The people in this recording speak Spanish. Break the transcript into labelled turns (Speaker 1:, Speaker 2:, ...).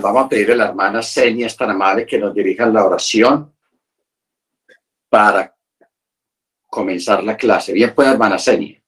Speaker 1: vamos a pedirle a la hermana Senia, es tan amable, que nos dirijan la oración para comenzar la clase. Bien, pues, hermana Senia.